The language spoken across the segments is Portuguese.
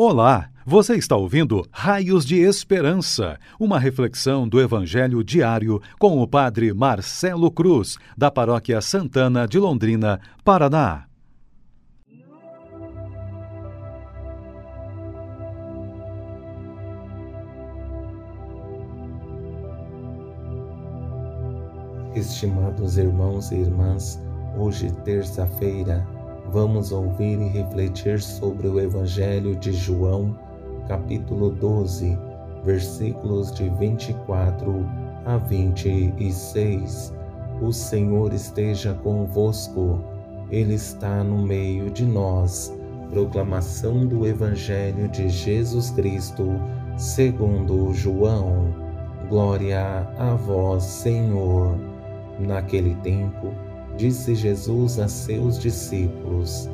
Olá, você está ouvindo Raios de Esperança, uma reflexão do Evangelho diário com o Padre Marcelo Cruz, da Paróquia Santana de Londrina, Paraná. Estimados irmãos e irmãs, hoje, terça-feira, Vamos ouvir e refletir sobre o Evangelho de João, capítulo 12, versículos de 24 a 26. O Senhor esteja convosco, Ele está no meio de nós. Proclamação do Evangelho de Jesus Cristo, segundo João. Glória a vós, Senhor. Naquele tempo, Disse Jesus a seus discípulos: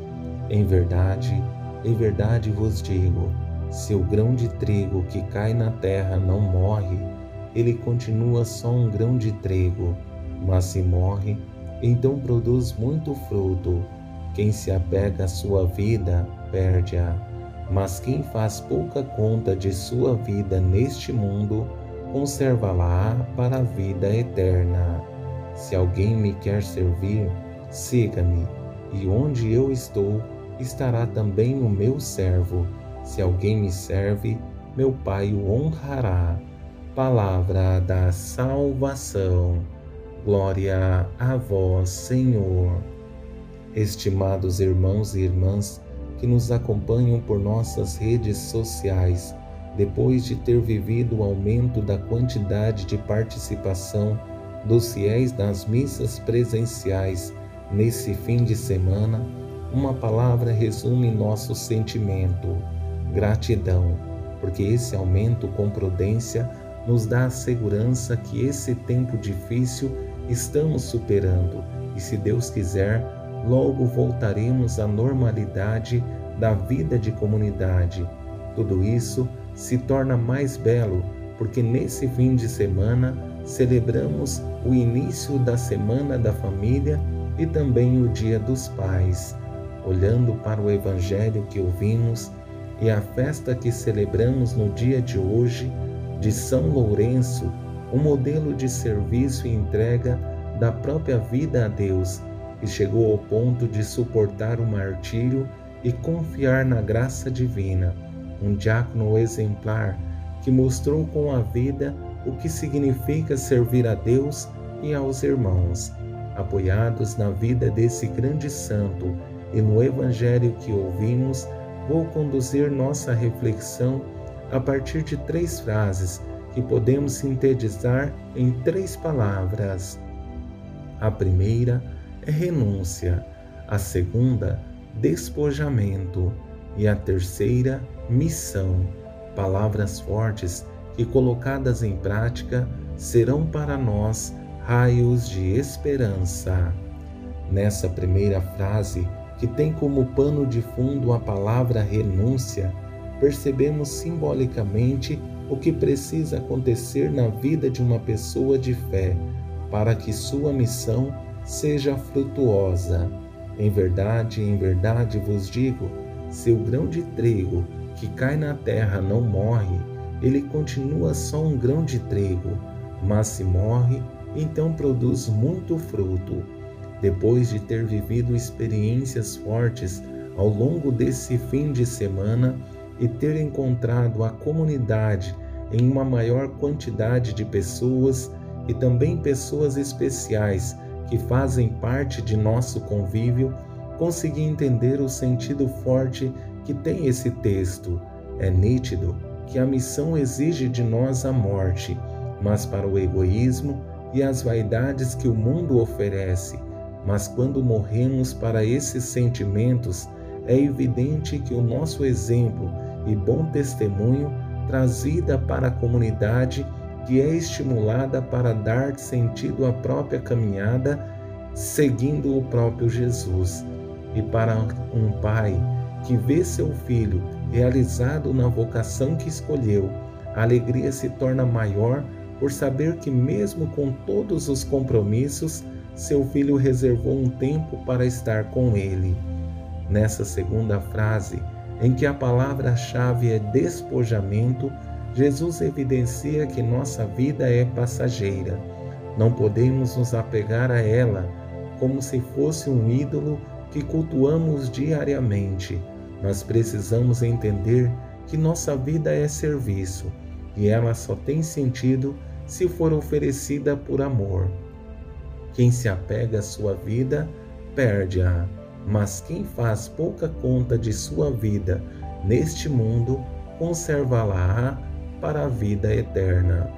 Em verdade, em verdade vos digo: se o grão de trigo que cai na terra não morre, ele continua só um grão de trigo, mas se morre, então produz muito fruto. Quem se apega à sua vida, perde-a. Mas quem faz pouca conta de sua vida neste mundo, conserva-la para a vida eterna. Se alguém me quer servir, siga-me, e onde eu estou, estará também o meu servo. Se alguém me serve, meu Pai o honrará. Palavra da salvação. Glória a vós, Senhor. Estimados irmãos e irmãs que nos acompanham por nossas redes sociais, depois de ter vivido o aumento da quantidade de participação dos fiéis das missas presenciais nesse fim de semana, uma palavra resume nosso sentimento: gratidão, porque esse aumento com prudência nos dá a segurança que esse tempo difícil estamos superando e, se Deus quiser, logo voltaremos à normalidade da vida de comunidade. Tudo isso se torna mais belo porque nesse fim de semana celebramos o início da Semana da Família e também o Dia dos Pais. Olhando para o Evangelho que ouvimos e a festa que celebramos no dia de hoje, de São Lourenço, um modelo de serviço e entrega da própria vida a Deus, que chegou ao ponto de suportar o martírio e confiar na graça divina, um diácono exemplar que mostrou com a vida o que significa servir a Deus e aos irmãos. Apoiados na vida desse grande santo e no Evangelho que ouvimos, vou conduzir nossa reflexão a partir de três frases que podemos sintetizar em três palavras. A primeira é renúncia, a segunda, despojamento e a terceira, missão. Palavras fortes que, colocadas em prática, serão para nós raios de esperança. Nessa primeira frase, que tem como pano de fundo a palavra renúncia, percebemos simbolicamente o que precisa acontecer na vida de uma pessoa de fé para que sua missão seja frutuosa. Em verdade, em verdade vos digo: se o grão de trigo que cai na terra não morre, ele continua só um grão de trigo, mas se morre, então produz muito fruto. Depois de ter vivido experiências fortes ao longo desse fim de semana e ter encontrado a comunidade em uma maior quantidade de pessoas e também pessoas especiais que fazem parte de nosso convívio, consegui entender o sentido forte que tem esse texto. É nítido que a missão exige de nós a morte, mas para o egoísmo e as vaidades que o mundo oferece. Mas quando morremos para esses sentimentos, é evidente que o nosso exemplo e bom testemunho traz vida para a comunidade que é estimulada para dar sentido à própria caminhada, seguindo o próprio Jesus. E para um pai que vê seu filho realizado na vocação que escolheu, a alegria se torna maior por saber que, mesmo com todos os compromissos, seu filho reservou um tempo para estar com ele. Nessa segunda frase, em que a palavra-chave é despojamento, Jesus evidencia que nossa vida é passageira. Não podemos nos apegar a ela como se fosse um ídolo que cultuamos diariamente. Nós precisamos entender que nossa vida é serviço e ela só tem sentido se for oferecida por amor. Quem se apega à sua vida, perde-a, mas quem faz pouca conta de sua vida neste mundo, conservá-la para a vida eterna.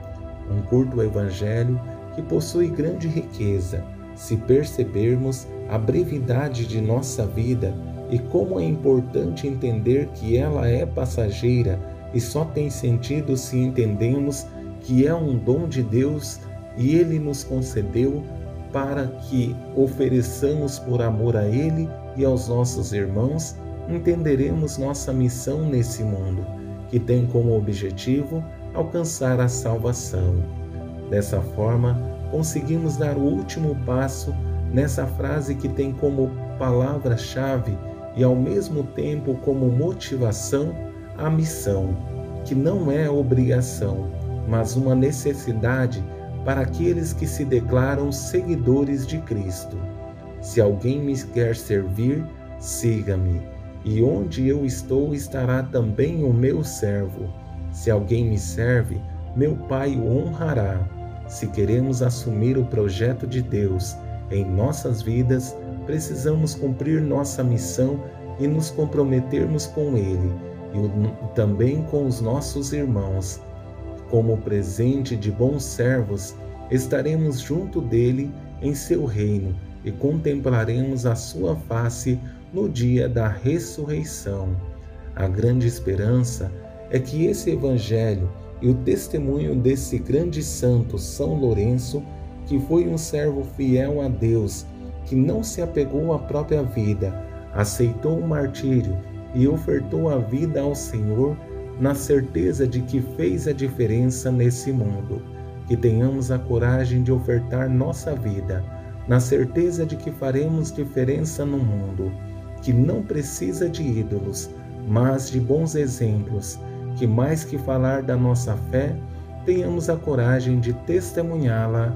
Um curto evangelho que possui grande riqueza, se percebermos a brevidade de nossa vida e como é importante entender que ela é passageira e só tem sentido se entendemos que é um dom de Deus e Ele nos concedeu para que ofereçamos por amor a Ele e aos nossos irmãos, entenderemos nossa missão nesse mundo, que tem como objetivo alcançar a salvação. Dessa forma, conseguimos dar o último passo nessa frase que tem como palavra-chave e ao mesmo tempo como motivação a missão, que não é obrigação, mas uma necessidade para aqueles que se declaram seguidores de Cristo. Se alguém me quer servir, siga-me, e onde eu estou estará também o meu servo. Se alguém me serve, meu Pai o honrará. Se queremos assumir o projeto de Deus em nossas vidas, precisamos cumprir nossa missão e nos comprometermos com Ele e também com os nossos irmãos. Como presente de bons servos, estaremos junto dele em seu reino e contemplaremos a sua face no dia da ressurreição. A grande esperança é que esse Evangelho e o testemunho desse grande santo São Lourenço, que foi um servo fiel a Deus, que não se apegou à própria vida, aceitou o martírio e ofertou a vida ao Senhor na certeza de que fez a diferença nesse mundo. Que tenhamos a coragem de ofertar nossa vida, na certeza de que faremos diferença no mundo, que não precisa de ídolos, mas de bons exemplos, que mais que falar da nossa fé, tenhamos a coragem de testemunhá-la